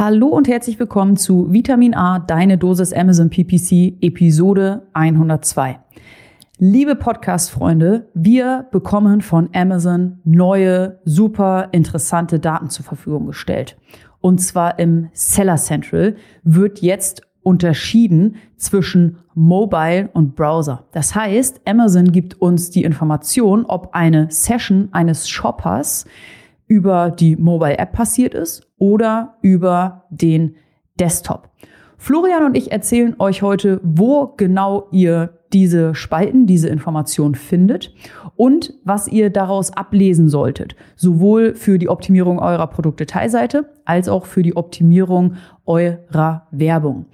Hallo und herzlich willkommen zu Vitamin A, deine Dosis Amazon PPC, Episode 102. Liebe Podcast-Freunde, wir bekommen von Amazon neue, super interessante Daten zur Verfügung gestellt. Und zwar im Seller Central wird jetzt unterschieden zwischen Mobile und Browser. Das heißt, Amazon gibt uns die Information, ob eine Session eines Shoppers über die Mobile App passiert ist oder über den Desktop. Florian und ich erzählen euch heute, wo genau ihr diese Spalten, diese Information findet und was ihr daraus ablesen solltet, sowohl für die Optimierung eurer Produktdetailseite als auch für die Optimierung eurer Werbung.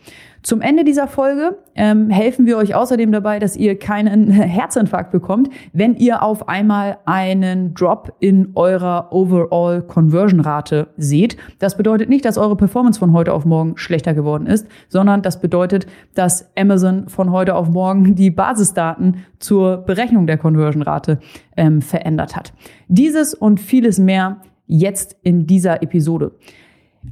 Zum Ende dieser Folge ähm, helfen wir euch außerdem dabei, dass ihr keinen Herzinfarkt bekommt, wenn ihr auf einmal einen Drop in eurer Overall Conversion Rate seht. Das bedeutet nicht, dass eure Performance von heute auf morgen schlechter geworden ist, sondern das bedeutet, dass Amazon von heute auf morgen die Basisdaten zur Berechnung der Conversion Rate ähm, verändert hat. Dieses und vieles mehr jetzt in dieser Episode.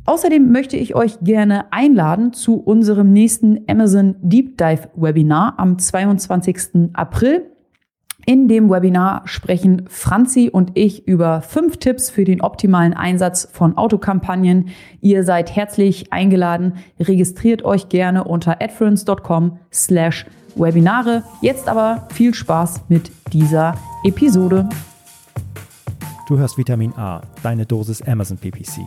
Außerdem möchte ich euch gerne einladen zu unserem nächsten Amazon Deep Dive Webinar am 22. April. In dem Webinar sprechen Franzi und ich über fünf Tipps für den optimalen Einsatz von Autokampagnen. Ihr seid herzlich eingeladen. Registriert euch gerne unter adference.com slash Webinare. Jetzt aber viel Spaß mit dieser Episode. Du hörst Vitamin A, deine Dosis Amazon PPC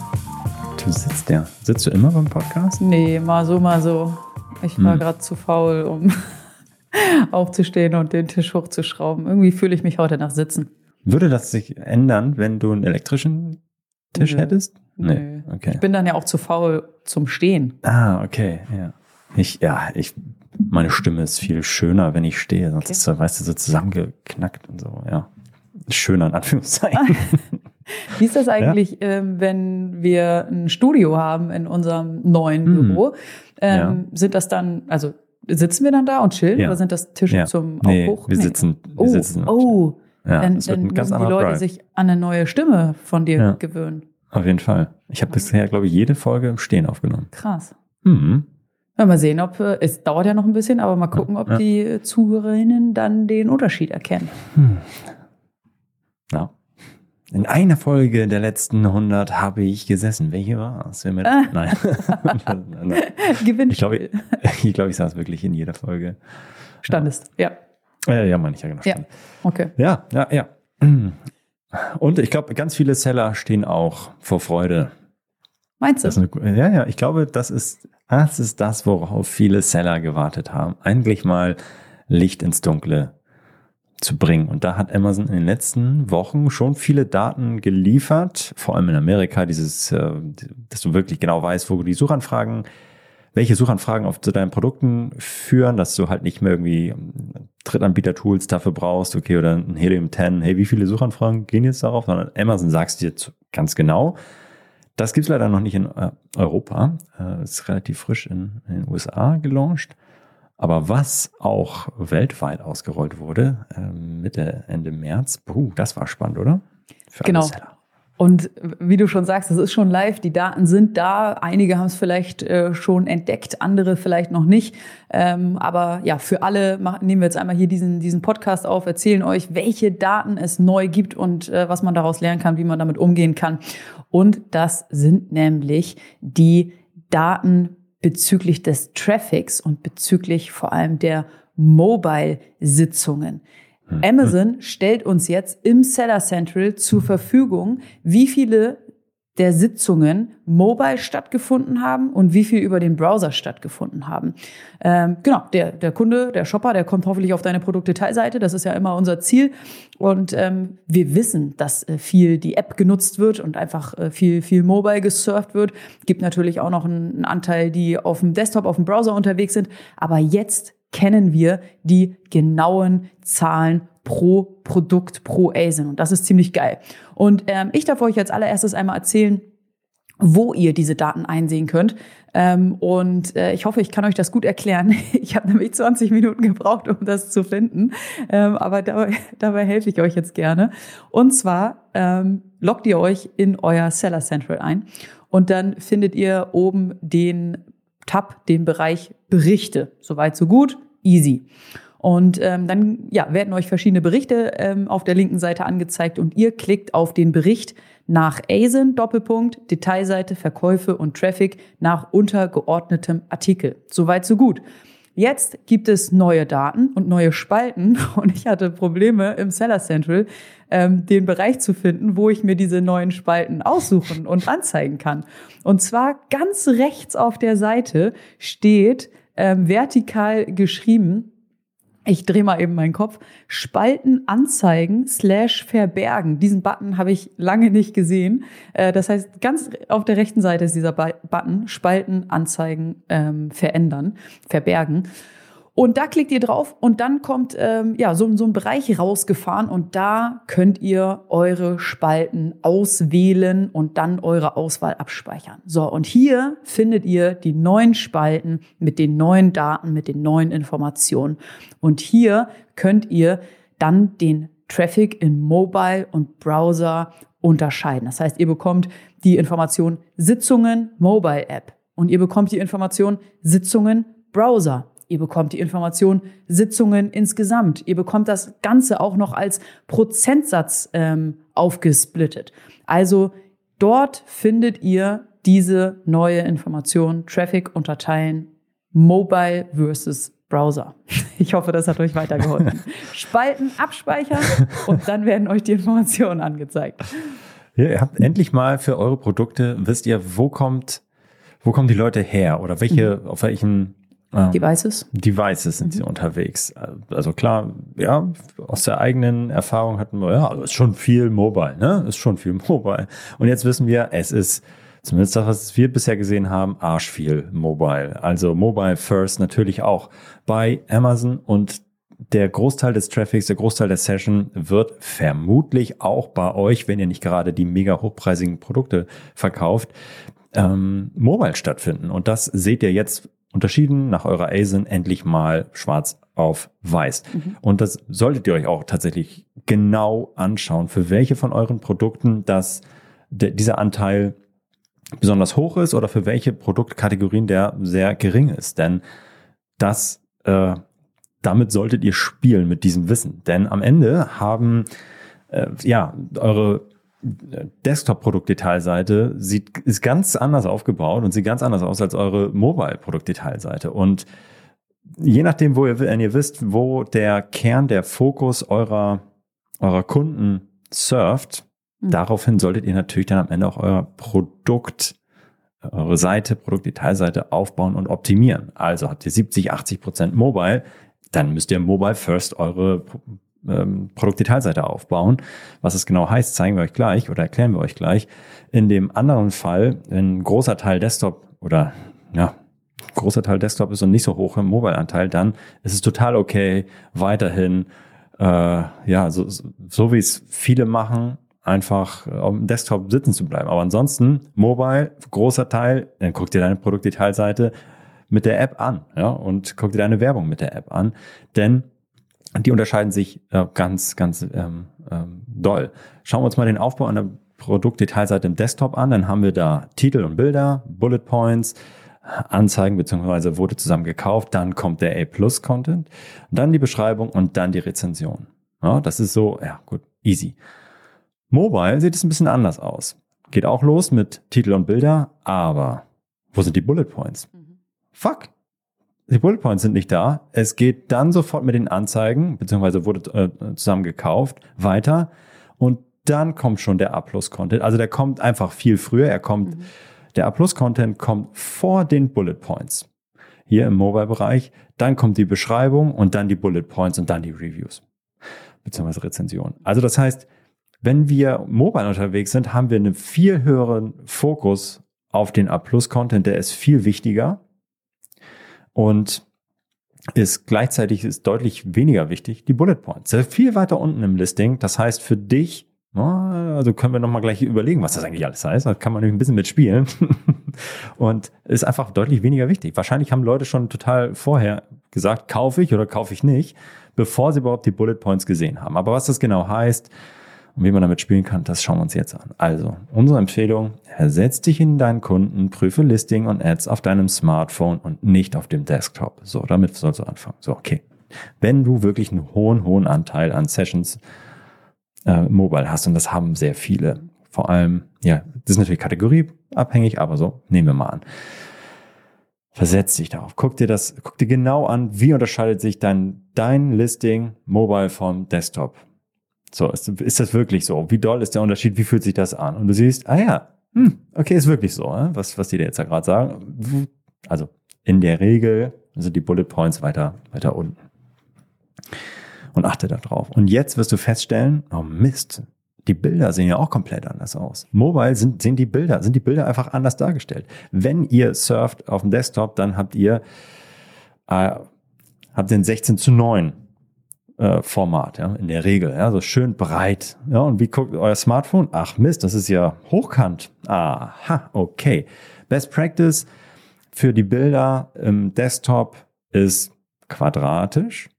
Du sitzt ja. Sitzt du immer beim Podcast? Nee, mal so, mal so. Ich war hm. gerade zu faul, um aufzustehen und den Tisch hochzuschrauben. Irgendwie fühle ich mich heute nach Sitzen. Würde das sich ändern, wenn du einen elektrischen Tisch Nö. hättest? Nee. Okay. Ich bin dann ja auch zu faul zum Stehen. Ah, okay, ja. Ich, ja, ich, meine Stimme ist viel schöner, wenn ich stehe, sonst okay. ist, weißt du, so zusammengeknackt und so, ja. Schöner in Anführungszeichen. Wie ist das eigentlich, ja. ähm, wenn wir ein Studio haben in unserem neuen mhm. Büro? Ähm, ja. Sind das dann, also sitzen wir dann da und chillen ja. oder sind das Tische zum nee, Aufbruch? Wir sitzen. Wir oh, sitzen oh. Ja, dann, dann müssen die Leute Drive. sich an eine neue Stimme von dir gewöhnen. Auf jeden Fall. Ich habe bisher, glaube ich, jede Folge im Stehen aufgenommen. Krass. Mhm. mal sehen, ob äh, es dauert ja noch ein bisschen, aber mal gucken, ob die Zuhörerinnen dann den Unterschied erkennen. Hm. Ja. In einer Folge der letzten 100 habe ich gesessen. Welche war es? Mit, ah. Nein. Gewinn. Ich glaube, ich, glaub, ich saß wirklich in jeder Folge. Standest, ja. Ja, ja meine ich ja genau. Ja, okay. Ja, ja, ja. Und ich glaube, ganz viele Seller stehen auch vor Freude. Meinst du? Eine, ja, ja, ich glaube, das ist, das ist das, worauf viele Seller gewartet haben. Eigentlich mal Licht ins Dunkle zu bringen. Und da hat Amazon in den letzten Wochen schon viele Daten geliefert, vor allem in Amerika, dieses, äh, dass du wirklich genau weißt, wo die Suchanfragen, welche Suchanfragen auf zu deinen Produkten führen, dass du halt nicht mehr irgendwie Drittanbieter-Tools dafür brauchst, okay, oder ein Helium 10, hey, wie viele Suchanfragen gehen jetzt darauf, sondern Amazon sagst dir ganz genau. Das gibt's leider noch nicht in äh, Europa. Äh, ist relativ frisch in, in den USA gelauncht. Aber was auch weltweit ausgerollt wurde, äh, Mitte, Ende März, puh, das war spannend, oder? Für genau. Und wie du schon sagst, es ist schon live, die Daten sind da. Einige haben es vielleicht äh, schon entdeckt, andere vielleicht noch nicht. Ähm, aber ja, für alle machen, nehmen wir jetzt einmal hier diesen, diesen Podcast auf, erzählen euch, welche Daten es neu gibt und äh, was man daraus lernen kann, wie man damit umgehen kann. Und das sind nämlich die Daten bezüglich des Traffics und bezüglich vor allem der Mobile-Sitzungen. Mhm. Amazon stellt uns jetzt im Seller Central zur Verfügung, wie viele der Sitzungen mobile stattgefunden haben und wie viel über den Browser stattgefunden haben. Ähm, genau, der, der Kunde, der Shopper, der kommt hoffentlich auf deine Produktdetailseite. Das ist ja immer unser Ziel. Und ähm, wir wissen, dass äh, viel die App genutzt wird und einfach äh, viel, viel mobile gesurft wird. Gibt natürlich auch noch einen, einen Anteil, die auf dem Desktop, auf dem Browser unterwegs sind. Aber jetzt kennen wir die genauen Zahlen pro Produkt, pro ASIN. Und das ist ziemlich geil. Und ähm, ich darf euch als allererstes einmal erzählen, wo ihr diese Daten einsehen könnt. Ähm, und äh, ich hoffe, ich kann euch das gut erklären. Ich habe nämlich 20 Minuten gebraucht, um das zu finden. Ähm, aber dabei, dabei helfe ich euch jetzt gerne. Und zwar ähm, loggt ihr euch in euer Seller Central ein und dann findet ihr oben den Tab, den Bereich Berichte. Soweit, so gut. Easy. Und ähm, dann ja, werden euch verschiedene Berichte ähm, auf der linken Seite angezeigt und ihr klickt auf den Bericht nach ASIN, Doppelpunkt, Detailseite, Verkäufe und Traffic nach untergeordnetem Artikel. Soweit, so gut. Jetzt gibt es neue Daten und neue Spalten und ich hatte Probleme im Seller Central, ähm, den Bereich zu finden, wo ich mir diese neuen Spalten aussuchen und anzeigen kann. Und zwar ganz rechts auf der Seite steht ähm, vertikal geschrieben ich drehe mal eben meinen Kopf. Spalten anzeigen slash verbergen. Diesen Button habe ich lange nicht gesehen. Äh, das heißt, ganz auf der rechten Seite ist dieser Button Spalten anzeigen, ähm, verändern, verbergen. Und da klickt ihr drauf und dann kommt ähm, ja so, so ein Bereich rausgefahren und da könnt ihr eure Spalten auswählen und dann eure Auswahl abspeichern. So, und hier findet ihr die neuen Spalten mit den neuen Daten, mit den neuen Informationen. Und hier könnt ihr dann den Traffic in Mobile und Browser unterscheiden. Das heißt, ihr bekommt die Information Sitzungen Mobile App und ihr bekommt die Information Sitzungen Browser Ihr bekommt die Information Sitzungen insgesamt. Ihr bekommt das Ganze auch noch als Prozentsatz ähm, aufgesplittet. Also dort findet ihr diese neue Information, Traffic unterteilen, Mobile versus Browser. Ich hoffe, das hat euch weitergeholfen. Spalten, abspeichern und dann werden euch die Informationen angezeigt. Ja, ihr habt endlich mal für eure Produkte, wisst ihr, wo kommt, wo kommen die Leute her oder welche, mhm. auf welchen ähm, Devices? Devices sind mhm. sie unterwegs. Also klar, ja, aus der eigenen Erfahrung hatten wir, ja, ist schon viel Mobile, ne? Ist schon viel Mobile. Und jetzt wissen wir, es ist zumindest das, was wir bisher gesehen haben, arsch viel Mobile. Also Mobile First natürlich auch bei Amazon und der Großteil des Traffics, der Großteil der Session wird vermutlich auch bei euch, wenn ihr nicht gerade die mega hochpreisigen Produkte verkauft, ähm, mobile stattfinden. Und das seht ihr jetzt unterschieden nach eurer ASIN endlich mal schwarz auf weiß. Mhm. Und das solltet ihr euch auch tatsächlich genau anschauen, für welche von euren Produkten das, der, dieser Anteil besonders hoch ist oder für welche Produktkategorien der sehr gering ist. Denn das, äh, damit solltet ihr spielen mit diesem Wissen. Denn am Ende haben äh, ja eure Desktop-Produktdetailseite sieht, ist ganz anders aufgebaut und sieht ganz anders aus als eure Mobile-Produktdetailseite. Und je nachdem, wo ihr, wenn ihr wisst, wo der Kern, der Fokus eurer, eurer Kunden surft, mhm. daraufhin solltet ihr natürlich dann am Ende auch euer Produkt, eure Seite, Produktdetailseite aufbauen und optimieren. Also habt ihr 70, 80 Prozent Mobile, dann müsst ihr Mobile First eure ähm, Produktdetailseite aufbauen. Was es genau heißt, zeigen wir euch gleich oder erklären wir euch gleich. In dem anderen Fall, ein großer Teil Desktop oder ja, großer Teil Desktop ist und nicht so hoch im Mobile-Anteil, dann ist es total okay, weiterhin, äh, ja, so, so wie es viele machen, einfach auf dem Desktop sitzen zu bleiben. Aber ansonsten, Mobile, großer Teil, dann guck dir deine Produktdetailseite mit der App an, ja, und guck dir deine Werbung mit der App an, denn die unterscheiden sich äh, ganz, ganz ähm, ähm, doll. Schauen wir uns mal den Aufbau an der Produktdetailseite im Desktop an. Dann haben wir da Titel und Bilder, Bullet Points, Anzeigen beziehungsweise wurde zusammen gekauft. Dann kommt der A-Plus-Content, dann die Beschreibung und dann die Rezension. Ja, das ist so, ja gut, easy. Mobile sieht es ein bisschen anders aus. Geht auch los mit Titel und Bilder, aber wo sind die Bullet Points? Mhm. Fuck, die Bullet Points sind nicht da. Es geht dann sofort mit den Anzeigen, beziehungsweise wurde äh, zusammen gekauft, weiter. Und dann kommt schon der A-Plus-Content. Also der kommt einfach viel früher. Er kommt, mhm. der A-Plus-Content kommt vor den Bullet Points. Hier im Mobile-Bereich. Dann kommt die Beschreibung und dann die Bullet Points und dann die Reviews. Beziehungsweise Rezensionen. Also das heißt, wenn wir mobile unterwegs sind, haben wir einen viel höheren Fokus auf den A-Plus-Content. Der ist viel wichtiger. Und ist gleichzeitig ist deutlich weniger wichtig die Bullet Points. Viel weiter unten im Listing. Das heißt für dich, also können wir nochmal gleich überlegen, was das eigentlich alles heißt. Da kann man nämlich ein bisschen mitspielen. Und ist einfach deutlich weniger wichtig. Wahrscheinlich haben Leute schon total vorher gesagt, kaufe ich oder kaufe ich nicht, bevor sie überhaupt die Bullet Points gesehen haben. Aber was das genau heißt, und wie man damit spielen kann, das schauen wir uns jetzt an. Also, unsere Empfehlung, ersetz dich in deinen Kunden, prüfe Listing und Ads auf deinem Smartphone und nicht auf dem Desktop. So, damit sollst du anfangen. So, okay. Wenn du wirklich einen hohen, hohen Anteil an Sessions äh, mobile hast, und das haben sehr viele, vor allem, ja, das ist natürlich kategorieabhängig, aber so, nehmen wir mal an. Versetz dich darauf. Guck dir das, guck dir genau an, wie unterscheidet sich dein, dein Listing mobile vom Desktop. So, ist, ist das wirklich so? Wie doll ist der Unterschied? Wie fühlt sich das an? Und du siehst, ah ja, hm, okay, ist wirklich so, was, was die da jetzt ja gerade sagen. Also in der Regel sind die Bullet Points weiter, weiter unten. Und achte da drauf. Und jetzt wirst du feststellen, oh Mist, die Bilder sehen ja auch komplett anders aus. Mobile sind, sind die Bilder, sind die Bilder einfach anders dargestellt. Wenn ihr surft auf dem Desktop, dann habt ihr, äh, habt den 16 zu 9 äh, Format, ja, in der Regel, ja, so schön breit. Ja, und wie guckt euer Smartphone? Ach Mist, das ist ja hochkant. Aha, okay. Best Practice für die Bilder im Desktop ist quadratisch.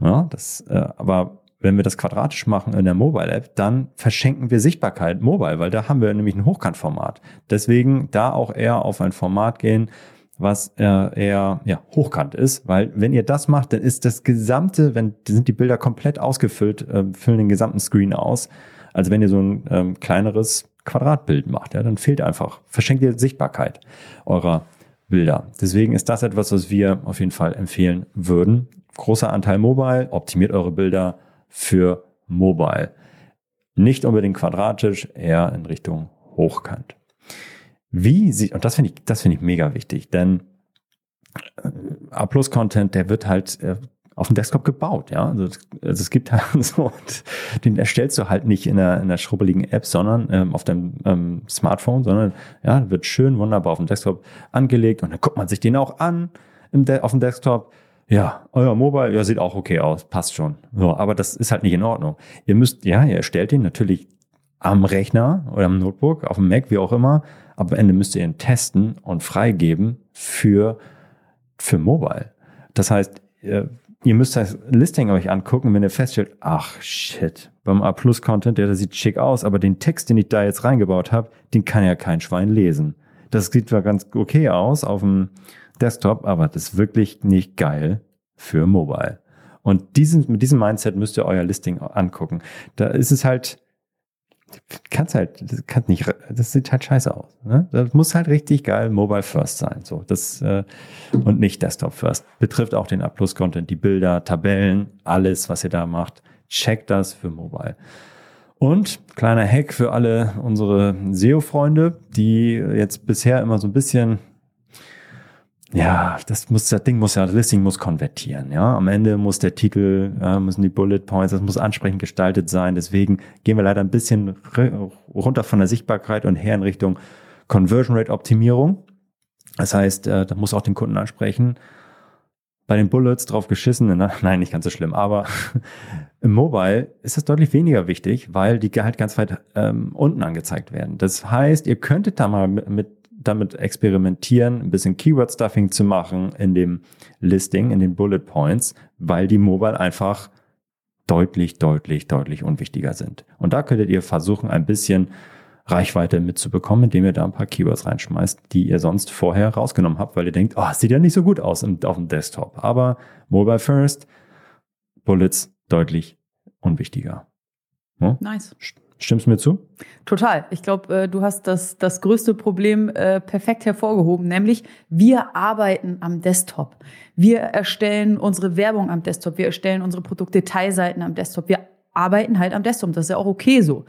Ja, das, äh, aber wenn wir das quadratisch machen in der Mobile App, dann verschenken wir Sichtbarkeit mobile, weil da haben wir nämlich ein Hochkantformat. Deswegen da auch eher auf ein Format gehen, was äh, eher ja, hochkant ist, weil wenn ihr das macht, dann ist das gesamte, wenn sind die Bilder komplett ausgefüllt, äh, füllen den gesamten Screen aus. Also wenn ihr so ein ähm, kleineres Quadratbild macht, ja, dann fehlt einfach, verschenkt ihr Sichtbarkeit eurer Bilder. Deswegen ist das etwas, was wir auf jeden Fall empfehlen würden. Großer Anteil Mobile, optimiert eure Bilder für Mobile. Nicht unbedingt quadratisch, eher in Richtung hochkant. Wie sie, und das finde ich, das finde ich mega wichtig, denn äh, A-Plus-Content, der wird halt äh, auf dem Desktop gebaut, ja. Also, also es gibt halt so, den erstellst du halt nicht in einer, in einer schrubbeligen App, sondern ähm, auf deinem ähm, Smartphone, sondern ja, wird schön wunderbar auf dem Desktop angelegt und dann guckt man sich den auch an auf dem Desktop. Ja, euer Mobile, ja, sieht auch okay aus, passt schon. So, aber das ist halt nicht in Ordnung. Ihr müsst, ja, ihr erstellt den natürlich am Rechner oder am Notebook, auf dem Mac, wie auch immer, am Ende müsst ihr ihn testen und freigeben für, für Mobile. Das heißt, ihr, müsst das Listing euch angucken, wenn ihr feststellt, ach shit, beim A-Plus-Content, der, der sieht schick aus, aber den Text, den ich da jetzt reingebaut habe, den kann ja kein Schwein lesen. Das sieht zwar ganz okay aus auf dem Desktop, aber das ist wirklich nicht geil für Mobile. Und diesen, mit diesem Mindset müsst ihr euer Listing angucken. Da ist es halt, kannst halt, das kann nicht, das sieht halt scheiße aus. Ne? Das muss halt richtig geil Mobile First sein, so das äh, und nicht Desktop First. Betrifft auch den A Content, die Bilder, Tabellen, alles, was ihr da macht, checkt das für Mobile. Und kleiner Hack für alle unsere SEO-Freunde, die jetzt bisher immer so ein bisschen ja, das muss, das Ding muss ja, das Listing muss konvertieren, ja. Am Ende muss der Titel, ja, müssen die Bullet Points, das muss ansprechend gestaltet sein. Deswegen gehen wir leider ein bisschen runter von der Sichtbarkeit und her in Richtung Conversion Rate Optimierung. Das heißt, äh, da muss auch den Kunden ansprechen. Bei den Bullets drauf geschissen, na, nein, nicht ganz so schlimm, aber im Mobile ist das deutlich weniger wichtig, weil die halt ganz weit ähm, unten angezeigt werden. Das heißt, ihr könntet da mal mit, mit damit experimentieren, ein bisschen Keyword-Stuffing zu machen in dem Listing, in den Bullet Points, weil die Mobile einfach deutlich, deutlich, deutlich unwichtiger sind. Und da könntet ihr versuchen, ein bisschen Reichweite mitzubekommen, indem ihr da ein paar Keywords reinschmeißt, die ihr sonst vorher rausgenommen habt, weil ihr denkt, oh, sieht ja nicht so gut aus auf dem Desktop. Aber Mobile First, Bullets deutlich unwichtiger. Hm? Nice. Stimmst du mir zu? Total. Ich glaube, äh, du hast das, das größte Problem äh, perfekt hervorgehoben, nämlich wir arbeiten am Desktop. Wir erstellen unsere Werbung am Desktop. Wir erstellen unsere Produktdetailseiten am Desktop. Wir arbeiten halt am Desktop. Das ist ja auch okay so.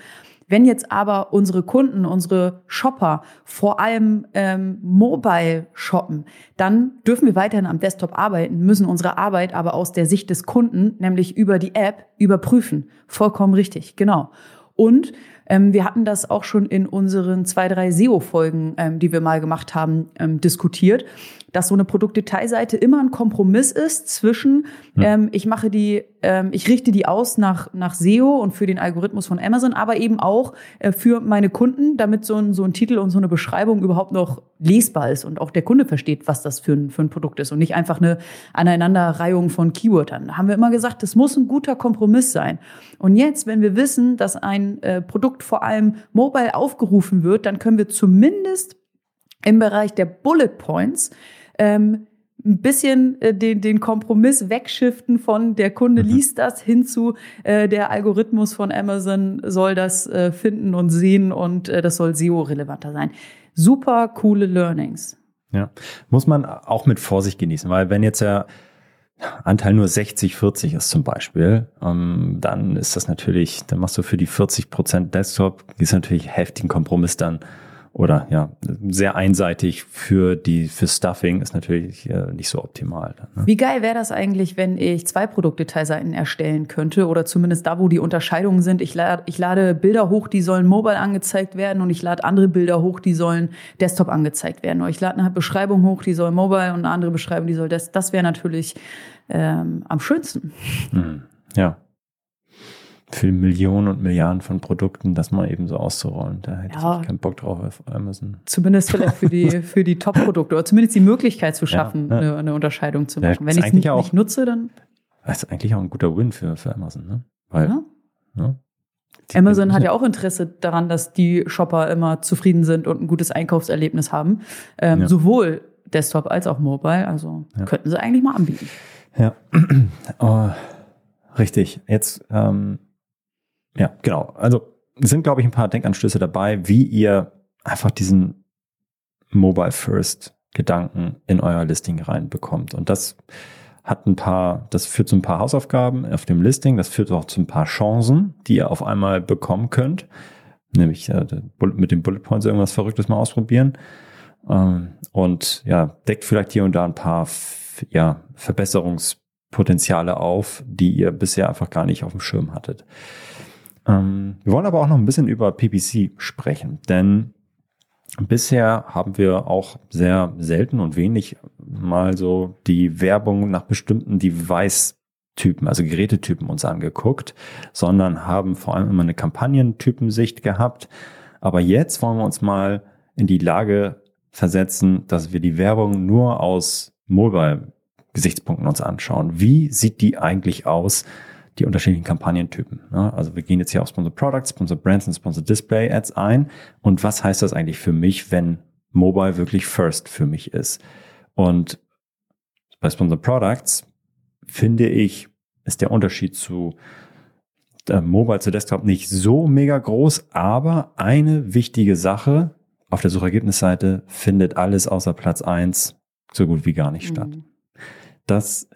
Wenn jetzt aber unsere Kunden, unsere Shopper vor allem ähm, mobile shoppen, dann dürfen wir weiterhin am Desktop arbeiten, müssen unsere Arbeit aber aus der Sicht des Kunden, nämlich über die App, überprüfen. Vollkommen richtig, genau. Und ähm, wir hatten das auch schon in unseren zwei, drei SEO-Folgen, ähm, die wir mal gemacht haben, ähm, diskutiert dass so eine Produktdetailseite immer ein Kompromiss ist zwischen, ja. ähm, ich mache die, ähm, ich richte die aus nach, nach SEO und für den Algorithmus von Amazon, aber eben auch äh, für meine Kunden, damit so ein, so ein Titel und so eine Beschreibung überhaupt noch lesbar ist und auch der Kunde versteht, was das für ein, für ein Produkt ist und nicht einfach eine Aneinanderreihung von Keywörtern. Da haben wir immer gesagt, das muss ein guter Kompromiss sein. Und jetzt, wenn wir wissen, dass ein äh, Produkt vor allem mobile aufgerufen wird, dann können wir zumindest im Bereich der Bullet Points ähm, ein bisschen äh, den, den Kompromiss wegschiften von der Kunde mhm. liest das hin zu äh, der Algorithmus von Amazon soll das äh, finden und sehen und äh, das soll SEO-relevanter sein. Super coole Learnings. Ja, muss man auch mit Vorsicht genießen, weil wenn jetzt der Anteil nur 60, 40 ist zum Beispiel, ähm, dann ist das natürlich, dann machst du für die 40 Prozent Desktop, ist natürlich heftigen Kompromiss dann oder ja, sehr einseitig für die für Stuffing ist natürlich äh, nicht so optimal. ne? Wie geil wäre das eigentlich, wenn ich zwei Produktdetailseiten erstellen könnte oder zumindest da, wo die Unterscheidungen sind. Ich lade, ich lade Bilder hoch, die sollen mobile angezeigt werden und ich lade andere Bilder hoch, die sollen Desktop angezeigt werden. Oder ich lade eine Beschreibung hoch, die soll mobile und eine andere Beschreibung, die soll das. Das wäre natürlich ähm, am schönsten. Hm, ja für Millionen und Milliarden von Produkten, das mal eben so auszurollen. Da hätte ja. ich keinen Bock drauf auf Amazon. Zumindest vielleicht für die, für die Top-Produkte oder zumindest die Möglichkeit zu schaffen, ja, ja. Eine, eine, Unterscheidung zu machen. Wenn ich es nicht, auch, nicht, nutze, dann. Das ist eigentlich auch ein guter Win für, für Amazon, ne? Weil, ja. Amazon hat ja auch Interesse daran, dass die Shopper immer zufrieden sind und ein gutes Einkaufserlebnis haben. Ähm, sowohl Desktop als auch Mobile. Also könnten sie eigentlich mal anbieten. Ja. Oh, richtig. Jetzt ähm, ja, genau. Also sind, glaube ich, ein paar Denkanstöße dabei, wie ihr einfach diesen Mobile First Gedanken in euer Listing reinbekommt. Und das hat ein paar, das führt zu ein paar Hausaufgaben auf dem Listing, das führt auch zu ein paar Chancen, die ihr auf einmal bekommen könnt. Nämlich äh, mit den Bullet Points irgendwas Verrücktes mal ausprobieren. Ähm, und ja, deckt vielleicht hier und da ein paar ja, Verbesserungspotenziale auf, die ihr bisher einfach gar nicht auf dem Schirm hattet. Ähm, wir wollen aber auch noch ein bisschen über PPC sprechen, denn bisher haben wir auch sehr selten und wenig mal so die Werbung nach bestimmten Device-Typen, also Gerätetypen uns angeguckt, sondern haben vor allem immer eine Kampagnentypensicht gehabt. Aber jetzt wollen wir uns mal in die Lage versetzen, dass wir die Werbung nur aus Mobile-Gesichtspunkten uns anschauen. Wie sieht die eigentlich aus? Die unterschiedlichen Kampagnentypen. Ne? Also wir gehen jetzt hier auf Sponsor Products, Sponsor Brands und Sponsor Display Ads ein. Und was heißt das eigentlich für mich, wenn Mobile wirklich First für mich ist? Und bei Sponsor Products finde ich, ist der Unterschied zu äh, Mobile zu Desktop nicht so mega groß, aber eine wichtige Sache auf der Suchergebnisseite findet alles außer Platz eins so gut wie gar nicht statt. Mhm. Das äh,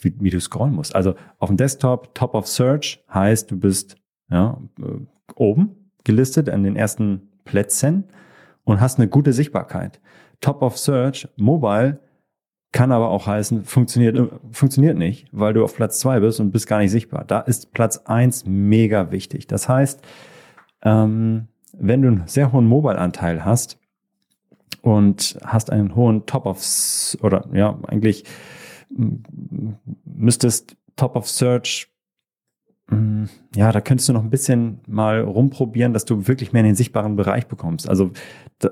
wie, wie, du scrollen musst. Also auf dem Desktop, Top of Search heißt, du bist ja, äh, oben gelistet an den ersten Plätzen und hast eine gute Sichtbarkeit. Top of Search, Mobile, kann aber auch heißen, funktioniert, äh, funktioniert nicht, weil du auf Platz zwei bist und bist gar nicht sichtbar. Da ist Platz eins mega wichtig. Das heißt, ähm, wenn du einen sehr hohen Mobile-Anteil hast und hast einen hohen Top of, oder ja, eigentlich müsstest Top of Search, mm, ja, da könntest du noch ein bisschen mal rumprobieren, dass du wirklich mehr in den sichtbaren Bereich bekommst. Also,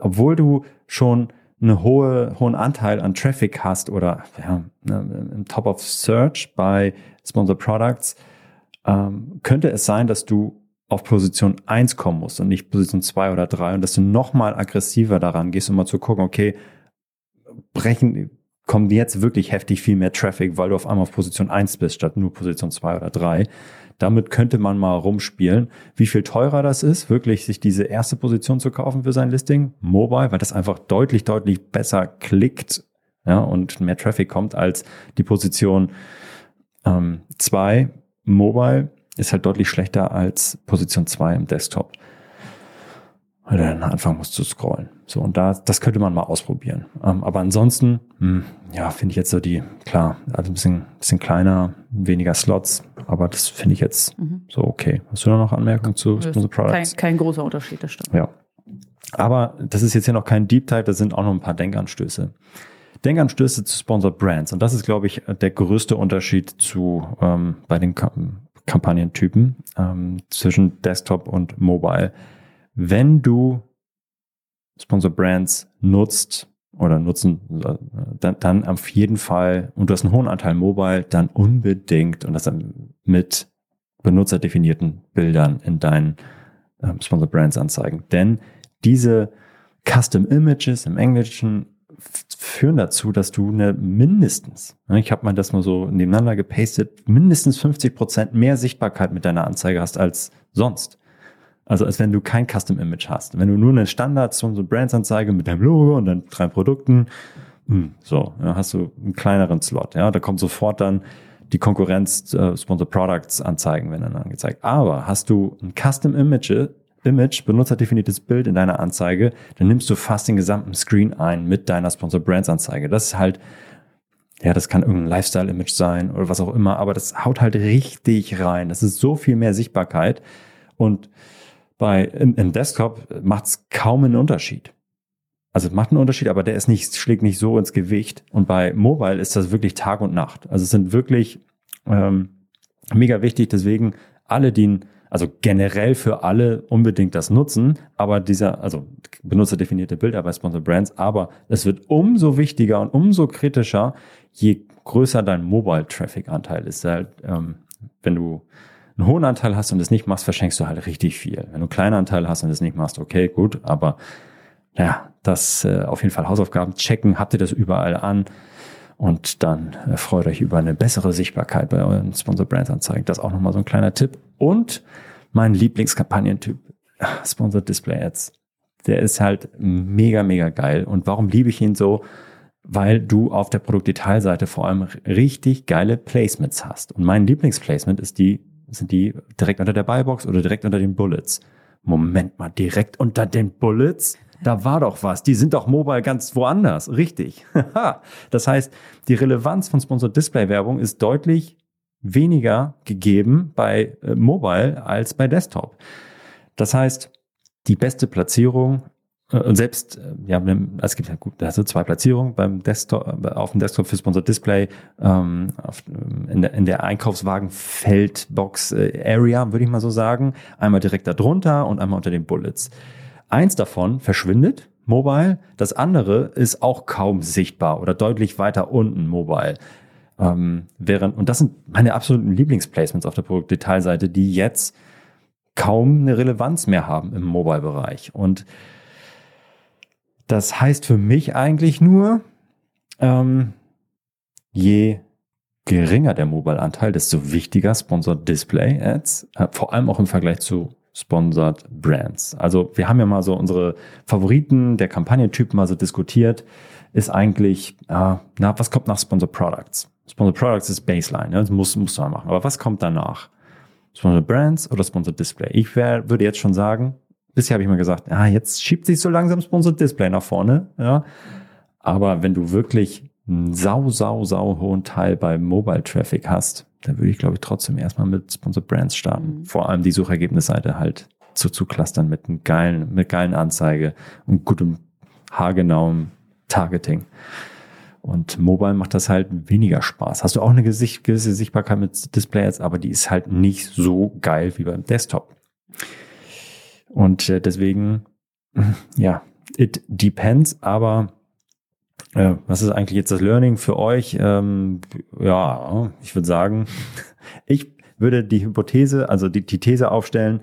obwohl du schon einen hohe, hohen Anteil an Traffic hast oder ja, ne, im Top of Search bei Sponsor Products, ähm, könnte es sein, dass du auf Position 1 kommen musst und nicht Position 2 oder 3 und dass du nochmal aggressiver daran gehst, um mal zu gucken, okay, brechen, kommt jetzt wirklich heftig viel mehr Traffic, weil du auf einmal auf Position 1 bist, statt nur Position 2 oder 3. Damit könnte man mal rumspielen, wie viel teurer das ist, wirklich sich diese erste Position zu kaufen für sein Listing, mobile, weil das einfach deutlich, deutlich besser klickt ja, und mehr Traffic kommt als die Position 2 ähm, mobile ist halt deutlich schlechter als Position 2 im Desktop. Du dann anfangen musst zu scrollen. So, und da, das könnte man mal ausprobieren. Ähm, aber ansonsten, mh, hm, ja, finde ich jetzt so die, klar, also ein bisschen, bisschen kleiner, weniger Slots, aber das finde ich jetzt mhm. so okay. Hast du da noch Anmerkungen zu Sponsor Products? Kein, kein großer Unterschied, das stimmt. Ja. Aber das ist jetzt hier noch kein Deep Dive, das sind auch noch ein paar Denkanstöße. Denkanstöße zu Sponsored Brands. Und das ist, glaube ich, der größte Unterschied zu ähm, bei den Kam Kampagnentypen ähm, zwischen Desktop und Mobile. Wenn du Sponsored Brands nutzt oder nutzen, dann, dann auf jeden Fall, und du hast einen hohen Anteil Mobile, dann unbedingt und das mit benutzerdefinierten Bildern in deinen ähm, Sponsored Brands anzeigen. Denn diese Custom Images im Englischen führen dazu, dass du eine mindestens, ne, ich habe mal das mal so nebeneinander gepastet, mindestens 50 Prozent mehr Sichtbarkeit mit deiner Anzeige hast als sonst. Also als wenn du kein Custom Image hast. Wenn du nur eine Standard so Brandsanzeige mit deinem Logo und dann drei Produkten, hm, so, ja, hast du einen kleineren Slot. Ja, da kommt sofort dann die Konkurrenz äh, Sponsor Products Anzeigen werden dann angezeigt. Aber hast du ein Custom Image, Image, benutzerdefiniertes Bild in deiner Anzeige, dann nimmst du fast den gesamten Screen ein mit deiner Sponsor Brands Anzeige. Das ist halt, ja, das kann irgendein Lifestyle-Image sein oder was auch immer, aber das haut halt richtig rein. Das ist so viel mehr Sichtbarkeit und bei, im, im Desktop macht es kaum einen Unterschied. Also es macht einen Unterschied, aber der ist nicht, schlägt nicht so ins Gewicht. Und bei Mobile ist das wirklich Tag und Nacht. Also es sind wirklich ähm, mega wichtig. Deswegen alle, die also generell für alle unbedingt das nutzen, aber dieser, also benutzerdefinierte Bilder bei Sponsor Brands, aber es wird umso wichtiger und umso kritischer, je größer dein Mobile-Traffic-Anteil ist. Halt, ähm, wenn du einen hohen Anteil hast und das nicht machst, verschenkst du halt richtig viel. Wenn du einen kleinen Anteil hast und das nicht machst, okay, gut, aber ja, das äh, auf jeden Fall Hausaufgaben checken, habt ihr das überall an und dann äh, freut euch über eine bessere Sichtbarkeit bei euren Sponsor Brands Anzeigen. Das auch nochmal so ein kleiner Tipp. Und mein Lieblingskampagnentyp, Sponsor Display Ads. Der ist halt mega, mega geil. Und warum liebe ich ihn so? Weil du auf der Produktdetailseite vor allem richtig geile Placements hast. Und mein Lieblingsplacement ist die, sind die direkt unter der Buybox oder direkt unter den Bullets. Moment mal, direkt unter den Bullets? Da war doch was. Die sind doch mobile ganz woanders. Richtig. das heißt, die Relevanz von Sponsored Display Werbung ist deutlich weniger gegeben bei äh, Mobile als bei Desktop. Das heißt, die beste Platzierung und selbst, äh, ja, es gibt ja gut, also zwei Platzierungen beim Desktop, auf dem Desktop für Sponsored Display, ähm, auf, in, der, in der Einkaufswagenfeldbox Area, würde ich mal so sagen. Einmal direkt darunter und einmal unter den Bullets. Eins davon verschwindet, mobile. Das andere ist auch kaum sichtbar oder deutlich weiter unten, mobile. Ähm, während, und das sind meine absoluten Lieblingsplacements auf der Produktdetailseite, die jetzt kaum eine Relevanz mehr haben im Mobile-Bereich. Und das heißt für mich eigentlich nur, ähm, je geringer der Mobile-Anteil, desto wichtiger Sponsored Display Ads, äh, vor allem auch im Vergleich zu Sponsored Brands. Also wir haben ja mal so unsere Favoriten der Kampagnentypen mal so diskutiert, ist eigentlich, äh, na, was kommt nach Sponsored Products? Sponsored Products ist Baseline, ne? das muss, muss man machen. Aber was kommt danach? Sponsored Brands oder Sponsored Display? Ich wär, würde jetzt schon sagen, bisher habe ich mal gesagt, ah, jetzt schiebt sich so langsam Sponsored Display nach vorne, ja. Aber wenn du wirklich einen sau, sau, sau hohen Teil beim Mobile Traffic hast, da würde ich, glaube ich, trotzdem erstmal mit Sponsor Brands starten. Mhm. Vor allem die Suchergebnisseite halt zu, zu clustern mit einem geilen, mit geilen Anzeige und gutem, haargenauem Targeting. Und Mobile macht das halt weniger Spaß. Hast du auch eine gewisse Sichtbarkeit mit Display Ads, aber die ist halt nicht so geil wie beim Desktop. Und äh, deswegen, ja, it depends, aber äh, was ist eigentlich jetzt das Learning für euch? Ähm, ja, ich würde sagen, ich würde die Hypothese, also die, die These aufstellen,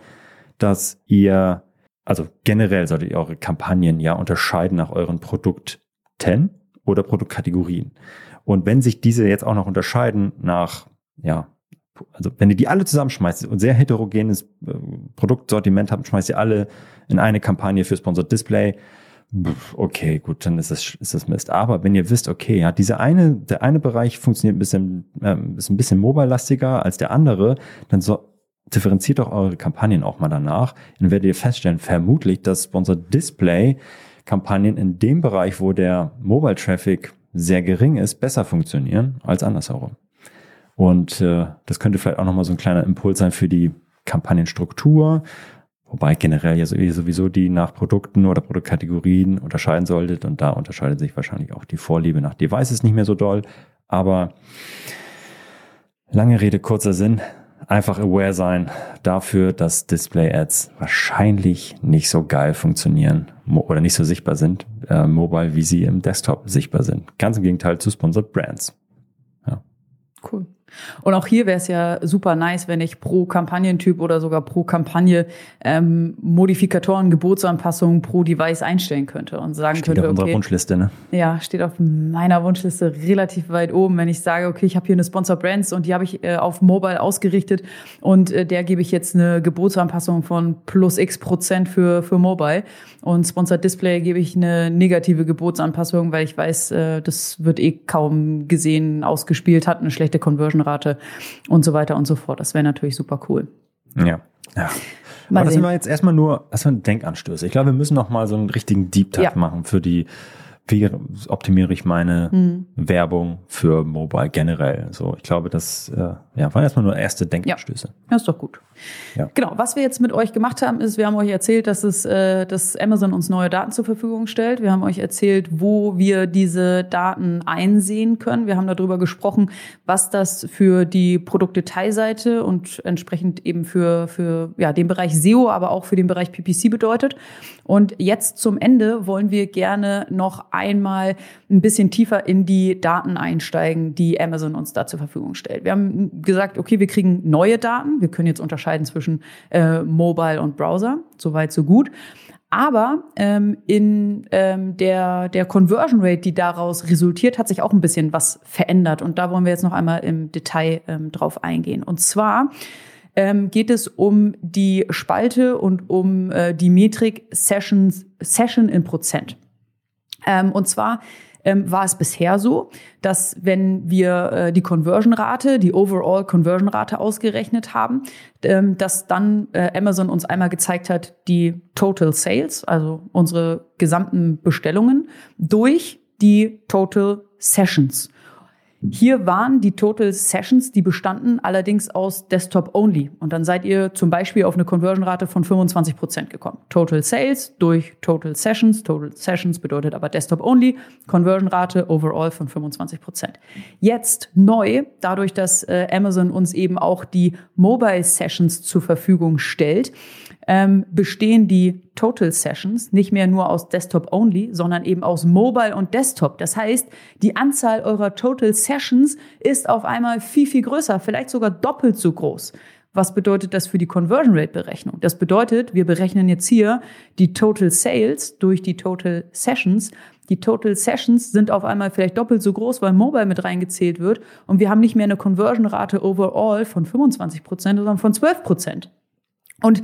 dass ihr, also generell solltet ihr eure Kampagnen ja unterscheiden nach euren Produkten oder Produktkategorien. Und wenn sich diese jetzt auch noch unterscheiden nach, ja, also wenn ihr die alle zusammenschmeißt und sehr heterogenes äh, Produktsortiment habt, schmeißt ihr alle in eine Kampagne für Sponsored Display, okay, gut, dann ist das, ist das Mist. Aber wenn ihr wisst, okay, ja, diese eine, der eine Bereich funktioniert ein bisschen, äh, ist ein bisschen mobile-lastiger als der andere, dann so, differenziert doch eure Kampagnen auch mal danach. Dann werdet ihr feststellen, vermutlich, dass Sponsored Display Kampagnen in dem Bereich, wo der Mobile Traffic sehr gering ist, besser funktionieren als andersherum. Und äh, das könnte vielleicht auch nochmal so ein kleiner Impuls sein für die Kampagnenstruktur, wobei generell ja sowieso die nach Produkten oder Produktkategorien unterscheiden solltet. Und da unterscheidet sich wahrscheinlich auch die Vorliebe nach Devices nicht mehr so doll. Aber lange Rede, kurzer Sinn einfach aware sein dafür, dass Display-Ads wahrscheinlich nicht so geil funktionieren oder nicht so sichtbar sind, äh, mobile, wie sie im Desktop sichtbar sind. Ganz im Gegenteil zu Sponsored Brands. Ja. Cool. Und auch hier wäre es ja super nice, wenn ich pro Kampagnentyp oder sogar pro Kampagne ähm, Modifikatoren, Gebotsanpassungen pro Device einstellen könnte und sagen steht könnte, auf okay, Wunschliste, ne? Ja, steht auf meiner Wunschliste relativ weit oben. Wenn ich sage, okay, ich habe hier eine Sponsor Brands und die habe ich äh, auf Mobile ausgerichtet und äh, der gebe ich jetzt eine Gebotsanpassung von plus x Prozent für, für Mobile und Sponsored Display gebe ich eine negative Gebotsanpassung, weil ich weiß, äh, das wird eh kaum gesehen, ausgespielt, hat eine schlechte Conversion-Rate und so weiter und so fort. Das wäre natürlich super cool. Ja. ja. Aber das sind wir jetzt erstmal nur, sind Denkanstöße. Ich glaube, wir müssen noch mal so einen richtigen Deep Dive ja. machen für die wie optimiere ich meine mhm. Werbung für Mobile generell? So, ich glaube, das äh, ja, waren erstmal nur erste Denkanstöße. Ja, das ist doch gut. Ja. Genau, was wir jetzt mit euch gemacht haben, ist, wir haben euch erzählt, dass es, äh, dass Amazon uns neue Daten zur Verfügung stellt. Wir haben euch erzählt, wo wir diese Daten einsehen können. Wir haben darüber gesprochen, was das für die Produktdetailseite und entsprechend eben für, für ja, den Bereich SEO, aber auch für den Bereich PPC bedeutet. Und jetzt zum Ende wollen wir gerne noch einmal ein bisschen tiefer in die Daten einsteigen, die Amazon uns da zur Verfügung stellt. Wir haben gesagt, okay, wir kriegen neue Daten. Wir können jetzt unterscheiden zwischen äh, Mobile und Browser. Soweit, so gut. Aber ähm, in ähm, der, der Conversion Rate, die daraus resultiert, hat sich auch ein bisschen was verändert. Und da wollen wir jetzt noch einmal im Detail ähm, drauf eingehen. Und zwar ähm, geht es um die Spalte und um äh, die Metrik Sessions, Session in Prozent. Ähm, und zwar ähm, war es bisher so, dass wenn wir äh, die Conversion-Rate, die Overall Conversion-Rate ausgerechnet haben, ähm, dass dann äh, Amazon uns einmal gezeigt hat, die Total Sales, also unsere gesamten Bestellungen, durch die Total Sessions. Hier waren die Total Sessions, die bestanden allerdings aus Desktop Only. Und dann seid ihr zum Beispiel auf eine Conversion-Rate von 25 Prozent gekommen. Total Sales durch Total Sessions. Total Sessions bedeutet aber Desktop Only. Conversion-Rate overall von 25 Prozent. Jetzt neu, dadurch, dass äh, Amazon uns eben auch die Mobile Sessions zur Verfügung stellt, ähm, bestehen die Total Sessions nicht mehr nur aus Desktop Only, sondern eben aus Mobile und Desktop. Das heißt, die Anzahl eurer Total Sessions ist auf einmal viel, viel größer, vielleicht sogar doppelt so groß. Was bedeutet das für die Conversion Rate Berechnung? Das bedeutet, wir berechnen jetzt hier die Total Sales durch die Total Sessions. Die Total Sessions sind auf einmal vielleicht doppelt so groß, weil Mobile mit reingezählt wird. Und wir haben nicht mehr eine Conversion Rate overall von 25 Prozent, sondern von 12 Prozent. Und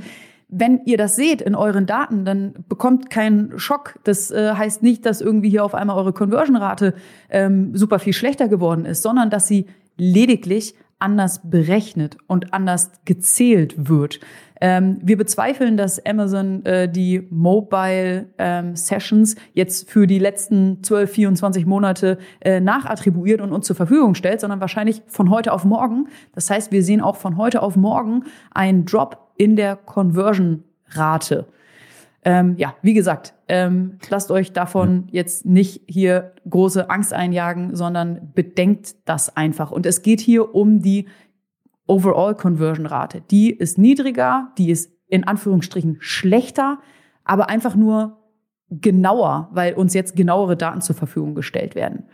wenn ihr das seht in euren Daten, dann bekommt keinen Schock. Das äh, heißt nicht, dass irgendwie hier auf einmal eure Conversion-Rate ähm, super viel schlechter geworden ist, sondern dass sie lediglich anders berechnet und anders gezählt wird. Ähm, wir bezweifeln, dass Amazon äh, die Mobile ähm, Sessions jetzt für die letzten 12, 24 Monate äh, nachattribuiert und uns zur Verfügung stellt, sondern wahrscheinlich von heute auf morgen. Das heißt, wir sehen auch von heute auf morgen einen Drop in der Conversion-Rate. Ähm, ja, wie gesagt, ähm, lasst euch davon jetzt nicht hier große Angst einjagen, sondern bedenkt das einfach. Und es geht hier um die Overall Conversion Rate. Die ist niedriger, die ist in Anführungsstrichen schlechter, aber einfach nur genauer, weil uns jetzt genauere Daten zur Verfügung gestellt werden.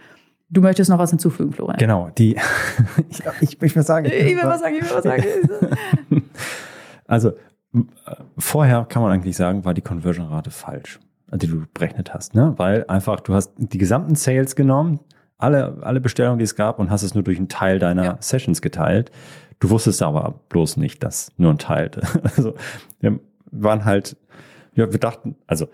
Du möchtest noch was hinzufügen, Florian? Genau, die, ich, ich, ich will sagen. Ich will was sagen, ich will was sagen. also, vorher kann man eigentlich sagen, war die Conversion-Rate falsch, die du berechnet hast, ne? Weil einfach, du hast die gesamten Sales genommen, alle, alle Bestellungen, die es gab, und hast es nur durch einen Teil deiner ja. Sessions geteilt. Du wusstest aber bloß nicht, dass nur ein Teil. Also wir waren halt, ja, wir dachten, also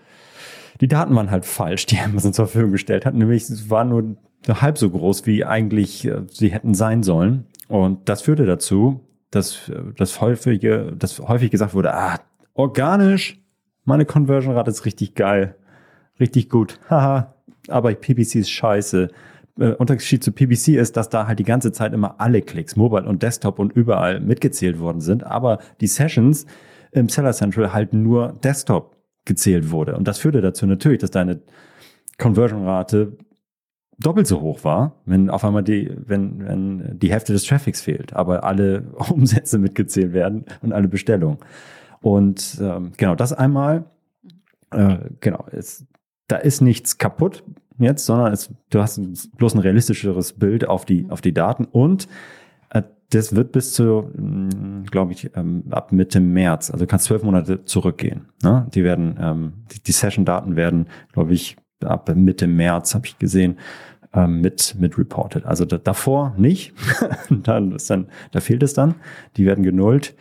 die Daten waren halt falsch, die Amazon zur Verfügung gestellt hat. Nämlich es war nur halb so groß, wie eigentlich äh, sie hätten sein sollen. Und das führte dazu, dass, dass, häufige, dass häufig gesagt wurde, ah, organisch, meine Conversion-Rate ist richtig geil, richtig gut, haha, aber PPC ist scheiße. Äh, Unterschied zu PPC ist, dass da halt die ganze Zeit immer alle Klicks, Mobile und Desktop und überall mitgezählt worden sind, aber die Sessions im Seller Central halt nur Desktop gezählt wurde. Und das führte dazu natürlich, dass deine Conversion-Rate doppelt so hoch war, wenn auf einmal die, wenn, wenn die Hälfte des Traffics fehlt, aber alle Umsätze mitgezählt werden und alle Bestellungen. Und ähm, genau, das einmal, äh, genau, es, da ist nichts kaputt jetzt, sondern es, du hast bloß ein realistischeres Bild auf die, auf die Daten und äh, das wird bis zu, hm, glaube ich, ähm, ab Mitte März, also du kannst zwölf Monate zurückgehen. Ne? Die werden, ähm, die, die Session-Daten werden, glaube ich, ab Mitte März, habe ich gesehen, ähm, mit, mit reported. Also da, davor nicht. dann ist dann, da fehlt es dann. Die werden genullt.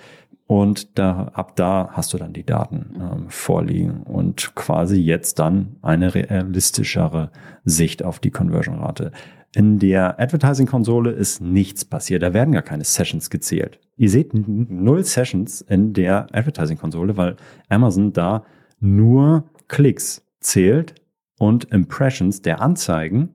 Und da, ab da hast du dann die Daten ähm, vorliegen und quasi jetzt dann eine realistischere Sicht auf die Conversion-Rate. In der Advertising-Konsole ist nichts passiert. Da werden gar keine Sessions gezählt. Ihr seht null Sessions in der Advertising-Konsole, weil Amazon da nur Klicks zählt und Impressions der Anzeigen.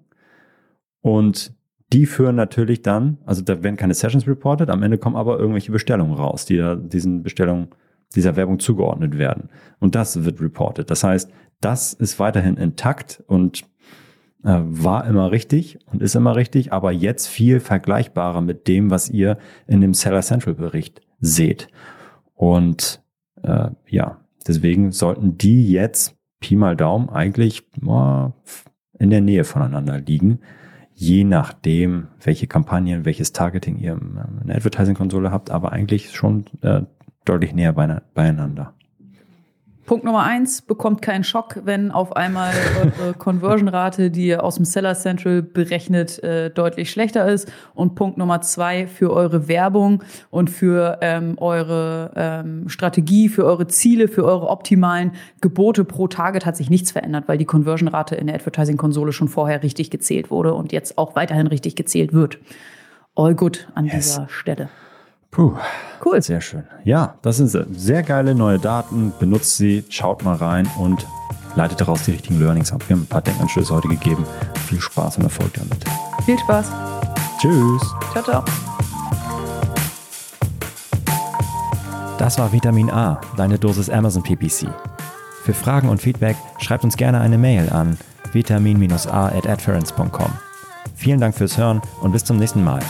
Und die führen natürlich dann, also da werden keine Sessions reported, am Ende kommen aber irgendwelche Bestellungen raus, die da diesen Bestellungen, dieser Werbung zugeordnet werden. Und das wird reported. Das heißt, das ist weiterhin intakt und äh, war immer richtig und ist immer richtig, aber jetzt viel vergleichbarer mit dem, was ihr in dem Seller Central Bericht seht. Und äh, ja, deswegen sollten die jetzt Pi mal Daumen eigentlich in der Nähe voneinander liegen je nachdem, welche Kampagnen, welches Targeting ihr in der Advertising-Konsole habt, aber eigentlich schon äh, deutlich näher beieinander. Punkt Nummer eins, bekommt keinen Schock, wenn auf einmal eure Conversion-Rate, die ihr aus dem Seller Central berechnet, äh, deutlich schlechter ist. Und Punkt Nummer zwei, für eure Werbung und für ähm, eure ähm, Strategie, für eure Ziele, für eure optimalen Gebote pro Target hat sich nichts verändert, weil die Conversion-Rate in der Advertising-Konsole schon vorher richtig gezählt wurde und jetzt auch weiterhin richtig gezählt wird. All good an yes. dieser Stelle. Puh. Cool. Sehr schön. Ja, das sind sehr geile neue Daten. Benutzt sie, schaut mal rein und leitet daraus die richtigen Learnings ab. Wir haben ein paar Denkanstöße heute gegeben. Viel Spaß und Erfolg damit. Viel Spaß. Tschüss. Ciao, ciao. Das war Vitamin A, deine Dosis Amazon PPC. Für Fragen und Feedback schreibt uns gerne eine Mail an vitamin-a at Vielen Dank fürs Hören und bis zum nächsten Mal.